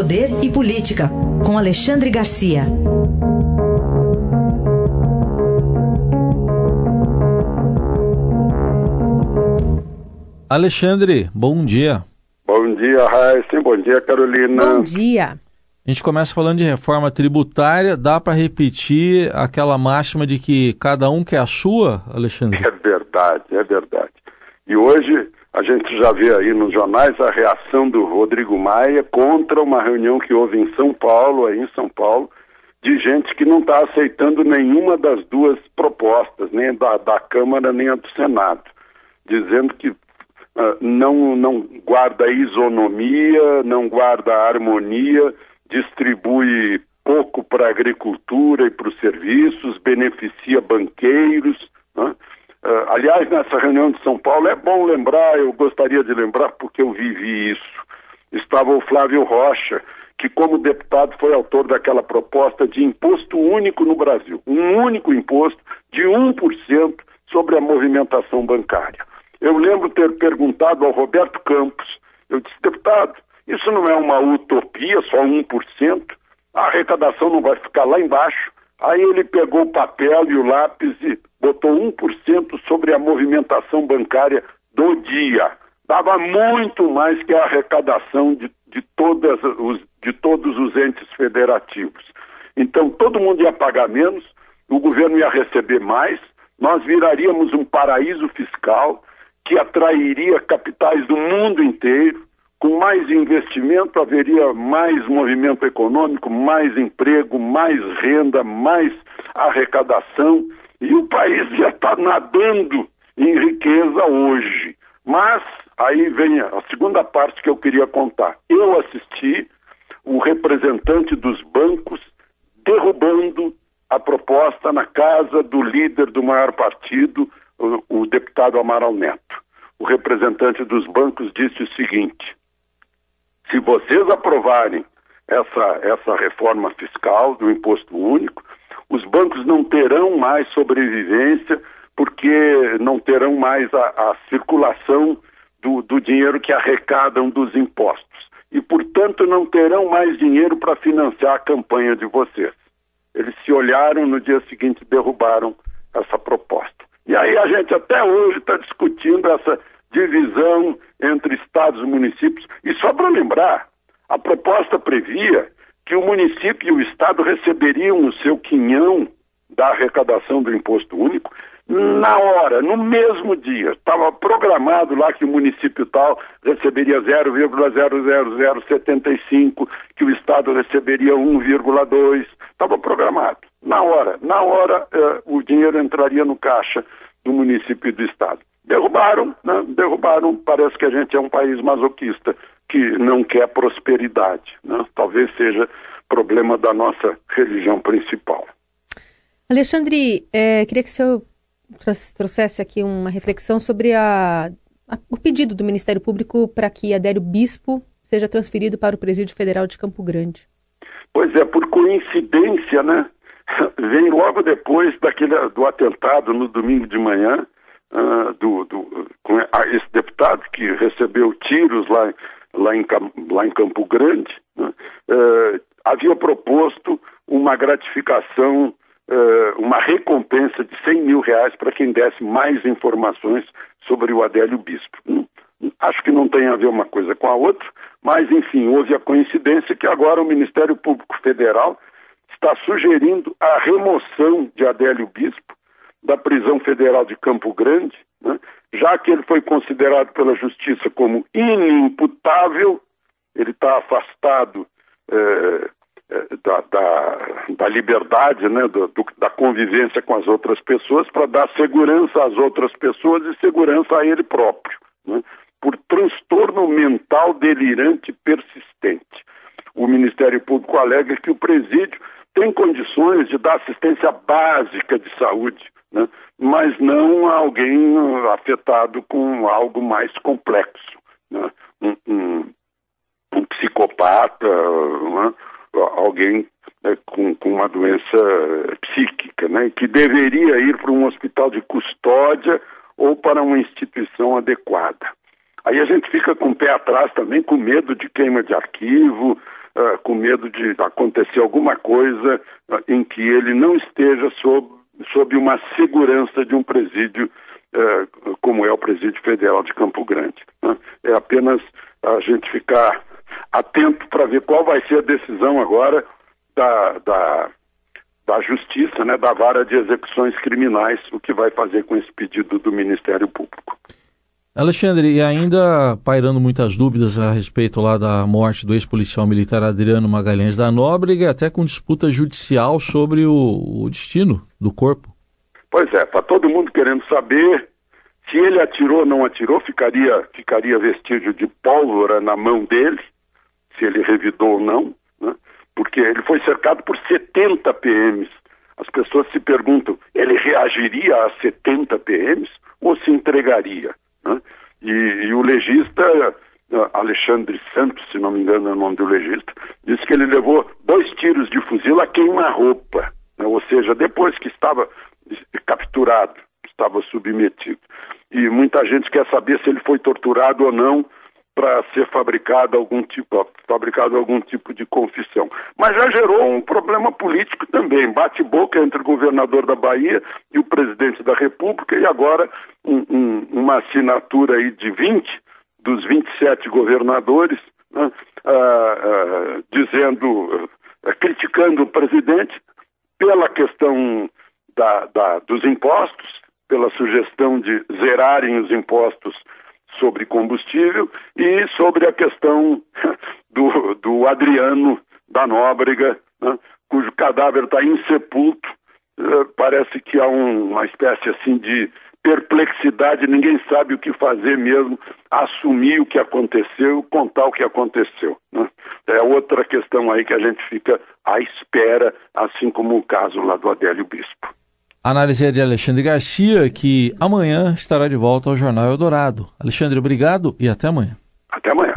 Poder e Política, com Alexandre Garcia. Alexandre, bom dia. Bom dia, Raíssa. Bom dia, Carolina. Bom dia. A gente começa falando de reforma tributária. Dá para repetir aquela máxima de que cada um quer a sua, Alexandre? É verdade, é verdade. E hoje a gente já vê aí nos jornais a reação do Rodrigo Maia contra uma reunião que houve em São Paulo, aí em São Paulo, de gente que não está aceitando nenhuma das duas propostas, nem da, da Câmara nem a do Senado, dizendo que uh, não, não guarda isonomia, não guarda harmonia, distribui pouco para a agricultura e para os serviços, beneficia banqueiros. Né? Aliás, nessa reunião de São Paulo, é bom lembrar, eu gostaria de lembrar porque eu vivi isso. Estava o Flávio Rocha, que, como deputado, foi autor daquela proposta de imposto único no Brasil um único imposto de 1% sobre a movimentação bancária. Eu lembro ter perguntado ao Roberto Campos, eu disse, deputado, isso não é uma utopia, só 1%? A arrecadação não vai ficar lá embaixo? Aí ele pegou o papel e o lápis e botou 1% sobre a movimentação bancária do dia. Dava muito mais que a arrecadação de, de, todas os, de todos os entes federativos. Então todo mundo ia pagar menos, o governo ia receber mais, nós viraríamos um paraíso fiscal que atrairia capitais do mundo inteiro. Com mais investimento haveria mais movimento econômico, mais emprego, mais renda, mais arrecadação e o país já está nadando em riqueza hoje. Mas aí vem a segunda parte que eu queria contar. Eu assisti o representante dos bancos derrubando a proposta na casa do líder do maior partido, o, o deputado Amaral Neto. O representante dos bancos disse o seguinte: se vocês aprovarem essa, essa reforma fiscal do imposto único, os bancos não terão mais sobrevivência porque não terão mais a, a circulação do, do dinheiro que arrecadam dos impostos. E, portanto, não terão mais dinheiro para financiar a campanha de vocês. Eles se olharam no dia seguinte e derrubaram essa proposta. E aí a gente até hoje está discutindo essa divisão entre estados e municípios. E só para lembrar, a proposta previa que o município e o Estado receberiam o seu quinhão da arrecadação do imposto único na hora, no mesmo dia. Estava programado lá que o município tal receberia 0,00075, que o Estado receberia 1,2. Estava programado. Na hora, na hora eh, o dinheiro entraria no caixa do município e do Estado. Derrubaram, né? derrubaram. Parece que a gente é um país masoquista que não quer prosperidade. Né? Talvez seja problema da nossa religião principal. Alexandre, é, queria que o senhor trouxesse aqui uma reflexão sobre a, a, o pedido do Ministério Público para que Adélio Bispo seja transferido para o Presídio Federal de Campo Grande. Pois é, por coincidência, né? Vem logo depois daquele, do atentado no domingo de manhã, uh, do, esse deputado que recebeu tiros lá lá em, lá em Campo Grande, né, eh, havia proposto uma gratificação, eh, uma recompensa de 100 mil reais para quem desse mais informações sobre o Adélio Bispo. Hum, acho que não tem a ver uma coisa com a outra, mas enfim, houve a coincidência que agora o Ministério Público Federal está sugerindo a remoção de Adélio Bispo da prisão federal de Campo Grande, né, já que ele foi considerado pela Justiça como inimputável, ele está afastado é, da, da, da, liberdade, né, do, do, da convivência com as outras pessoas, para dar segurança às outras pessoas e segurança a ele próprio, né, por transtorno mental delirante persistente. O Ministério Público alega que o presídio tem condições de dar assistência básica de saúde né? mas não alguém afetado com algo mais complexo. Né? Um, um, um, psicopata, né? alguém né, com, com, uma doença psíquica, né? que deveria ir para um hospital de custódia ou para uma instituição adequada. Aí a gente fica com o pé atrás também, com medo de queima de arquivo, uh, com medo de acontecer alguma coisa uh, em que ele não esteja sob, sob uma segurança de um presídio uh, como é o Presídio Federal de Campo Grande. Né? É apenas a gente ficar atento para ver qual vai ser a decisão agora da, da, da Justiça, né, da vara de execuções criminais, o que vai fazer com esse pedido do Ministério Público. Alexandre, e ainda pairando muitas dúvidas a respeito lá da morte do ex-policial militar Adriano Magalhães da Nóbrega, até com disputa judicial sobre o, o destino do corpo. Pois é, está todo mundo querendo saber se ele atirou ou não atirou, ficaria, ficaria vestígio de pólvora na mão dele, se ele revidou ou não, né? porque ele foi cercado por 70 PMs. As pessoas se perguntam, ele reagiria a 70 PMs ou se entregaria? Né? E, e, o legista, uh, Alexandre Santos, se não me engano é o nome do legista, disse que ele levou dois tiros de fuzil a queima-roupa, né? ou seja, depois que estava capturado, estava submetido. E muita gente quer saber se ele foi torturado ou não para ser fabricado algum tipo, fabricado algum tipo de confissão. Mas já gerou um problema político também, bate-boca entre o governador da Bahia e o presidente da República, e agora um, um, uma assinatura aí de 20 dos 27 governadores né, ah, ah, dizendo, ah, criticando o presidente pela questão da, da, dos impostos, pela sugestão de zerarem os impostos sobre combustível e sobre a questão do, do Adriano da Nóbrega, né, cujo cadáver está insepulto. Uh, parece que há um, uma espécie assim de perplexidade, ninguém sabe o que fazer mesmo, assumir o que aconteceu, contar o que aconteceu. Né? É outra questão aí que a gente fica à espera, assim como o caso lá do Adélio Bispo. Análise é de Alexandre Garcia, que amanhã estará de volta ao Jornal Eldorado. Alexandre, obrigado e até amanhã. Até amanhã.